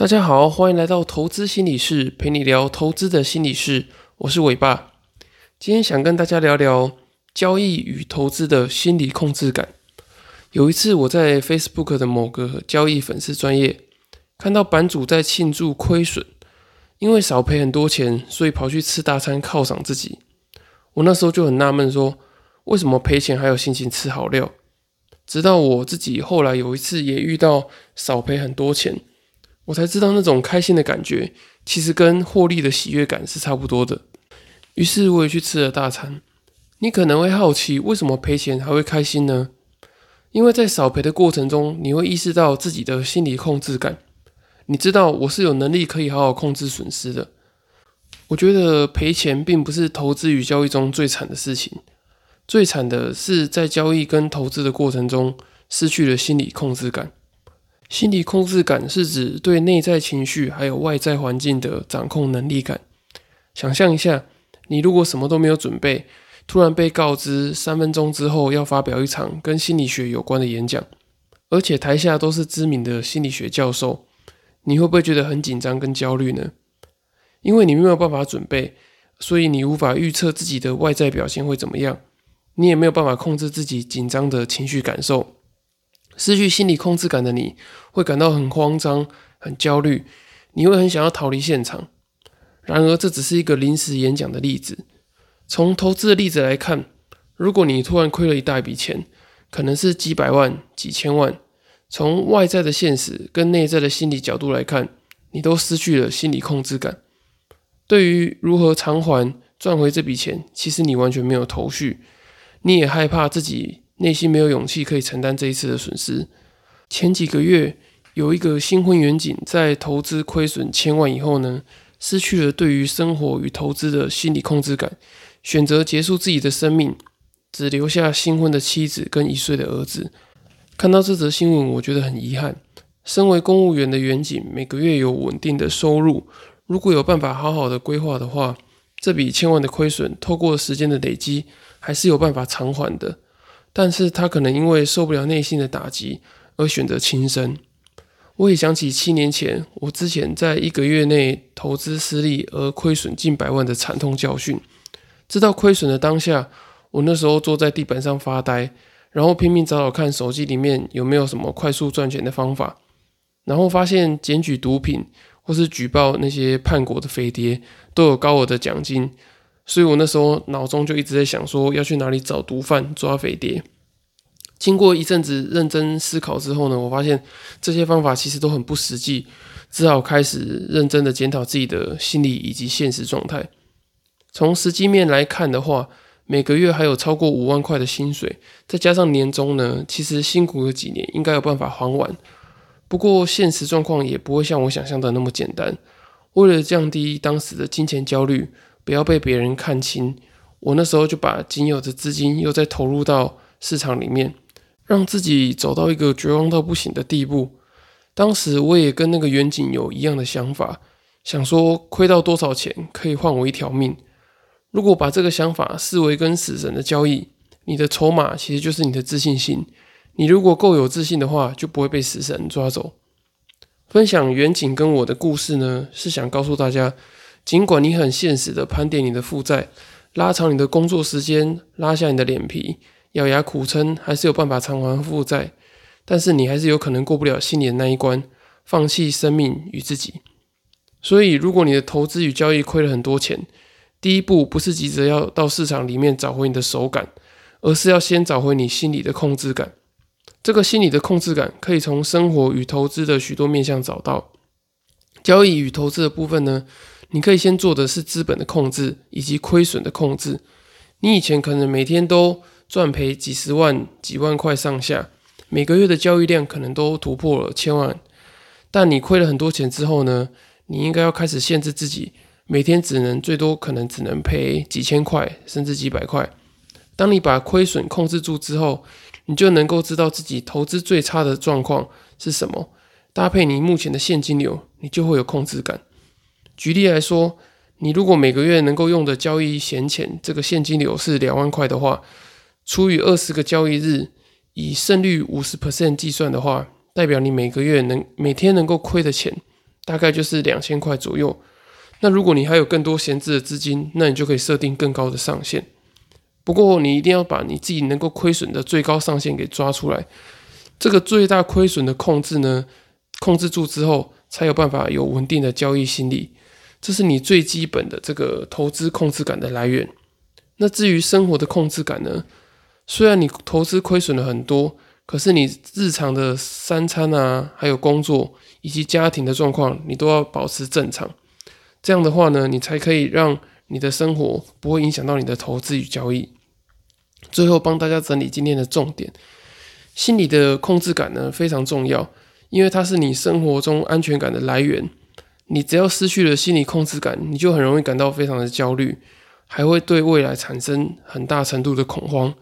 大家好，欢迎来到投资心理室，陪你聊投资的心理室。我是伟爸，今天想跟大家聊聊交易与投资的心理控制感。有一次，我在 Facebook 的某个交易粉丝专业看到版主在庆祝亏损，因为少赔很多钱，所以跑去吃大餐犒赏自己。我那时候就很纳闷，说为什么赔钱还有心情吃好料？直到我自己后来有一次也遇到少赔很多钱。我才知道那种开心的感觉，其实跟获利的喜悦感是差不多的。于是我也去吃了大餐。你可能会好奇，为什么赔钱还会开心呢？因为在少赔的过程中，你会意识到自己的心理控制感。你知道我是有能力可以好好控制损失的。我觉得赔钱并不是投资与交易中最惨的事情，最惨的是在交易跟投资的过程中失去了心理控制感。心理控制感是指对内在情绪还有外在环境的掌控能力感。想象一下，你如果什么都没有准备，突然被告知三分钟之后要发表一场跟心理学有关的演讲，而且台下都是知名的心理学教授，你会不会觉得很紧张跟焦虑呢？因为你没有办法准备，所以你无法预测自己的外在表现会怎么样，你也没有办法控制自己紧张的情绪感受。失去心理控制感的你，会感到很慌张、很焦虑，你会很想要逃离现场。然而，这只是一个临时演讲的例子。从投资的例子来看，如果你突然亏了一大笔钱，可能是几百万、几千万，从外在的现实跟内在的心理角度来看，你都失去了心理控制感。对于如何偿还、赚回这笔钱，其实你完全没有头绪，你也害怕自己。内心没有勇气可以承担这一次的损失。前几个月，有一个新婚远景，在投资亏损千万以后呢，失去了对于生活与投资的心理控制感，选择结束自己的生命，只留下新婚的妻子跟一岁的儿子。看到这则新闻，我觉得很遗憾。身为公务员的远景，每个月有稳定的收入，如果有办法好好的规划的话，这笔千万的亏损，透过时间的累积，还是有办法偿还的。但是他可能因为受不了内心的打击而选择轻生。我也想起七年前我之前在一个月内投资失利而亏损近百万的惨痛教训。知道亏损的当下，我那时候坐在地板上发呆，然后拼命找找看手机里面有没有什么快速赚钱的方法，然后发现检举毒品或是举报那些叛国的飞碟都有高额的奖金。所以我那时候脑中就一直在想，说要去哪里找毒贩抓匪谍。经过一阵子认真思考之后呢，我发现这些方法其实都很不实际，只好开始认真的检讨自己的心理以及现实状态。从实际面来看的话，每个月还有超过五万块的薪水，再加上年终呢，其实辛苦了几年，应该有办法还完。不过现实状况也不会像我想象的那么简单。为了降低当时的金钱焦虑。不要被别人看清。我那时候就把仅有的资金又再投入到市场里面，让自己走到一个绝望到不行的地步。当时我也跟那个远景有一样的想法，想说亏到多少钱可以换我一条命。如果把这个想法视为跟死神的交易，你的筹码其实就是你的自信心。你如果够有自信的话，就不会被死神抓走。分享远景跟我的故事呢，是想告诉大家。尽管你很现实的盘点你的负债，拉长你的工作时间，拉下你的脸皮，咬牙苦撑，还是有办法偿还负债，但是你还是有可能过不了心里的那一关，放弃生命与自己。所以，如果你的投资与交易亏了很多钱，第一步不是急着要到市场里面找回你的手感，而是要先找回你心里的控制感。这个心理的控制感可以从生活与投资的许多面向找到。交易与投资的部分呢？你可以先做的是资本的控制以及亏损的控制。你以前可能每天都赚赔几十万、几万块上下，每个月的交易量可能都突破了千万。但你亏了很多钱之后呢？你应该要开始限制自己，每天只能最多可能只能赔几千块，甚至几百块。当你把亏损控制住之后，你就能够知道自己投资最差的状况是什么，搭配你目前的现金流，你就会有控制感。举例来说，你如果每个月能够用的交易闲钱，这个现金流是两万块的话，除以二十个交易日，以胜率五十 percent 计算的话，代表你每个月能每天能够亏的钱，大概就是两千块左右。那如果你还有更多闲置的资金，那你就可以设定更高的上限。不过你一定要把你自己能够亏损的最高上限给抓出来。这个最大亏损的控制呢，控制住之后，才有办法有稳定的交易心理。这是你最基本的这个投资控制感的来源。那至于生活的控制感呢？虽然你投资亏损了很多，可是你日常的三餐啊，还有工作以及家庭的状况，你都要保持正常。这样的话呢，你才可以让你的生活不会影响到你的投资与交易。最后帮大家整理今天的重点：心理的控制感呢非常重要，因为它是你生活中安全感的来源。你只要失去了心理控制感，你就很容易感到非常的焦虑，还会对未来产生很大程度的恐慌。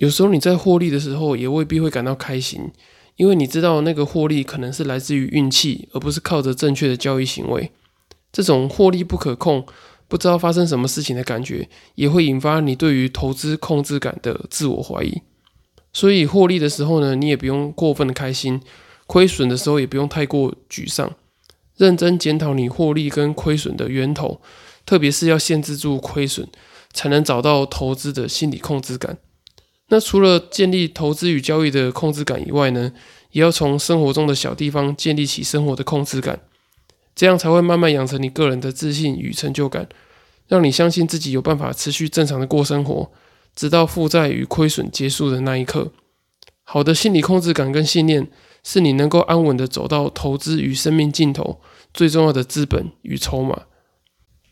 有时候你在获利的时候，也未必会感到开心，因为你知道那个获利可能是来自于运气，而不是靠着正确的交易行为。这种获利不可控、不知道发生什么事情的感觉，也会引发你对于投资控制感的自我怀疑。所以获利的时候呢，你也不用过分的开心；亏损的时候，也不用太过沮丧。认真检讨你获利跟亏损的源头，特别是要限制住亏损，才能找到投资的心理控制感。那除了建立投资与交易的控制感以外呢，也要从生活中的小地方建立起生活的控制感，这样才会慢慢养成你个人的自信与成就感，让你相信自己有办法持续正常的过生活，直到负债与亏损结束的那一刻。好的心理控制感跟信念。是你能够安稳的走到投资与生命尽头最重要的资本与筹码。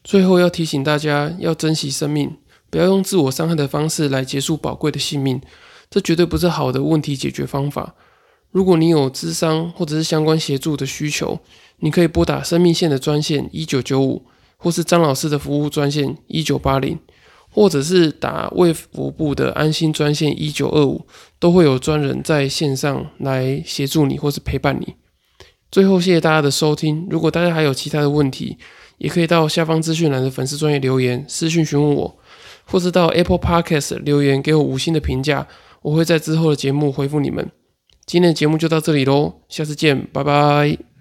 最后要提醒大家，要珍惜生命，不要用自我伤害的方式来结束宝贵的性命，这绝对不是好的问题解决方法。如果你有智商或者是相关协助的需求，你可以拨打生命线的专线一九九五，或是张老师的服务专线一九八零。或者是打卫福部的安心专线一九二五，都会有专人在线上来协助你或是陪伴你。最后，谢谢大家的收听。如果大家还有其他的问题，也可以到下方资讯栏的粉丝专业留言私讯询问我，或是到 Apple Podcast 留言给我五星的评价，我会在之后的节目回复你们。今天的节目就到这里喽，下次见，拜拜。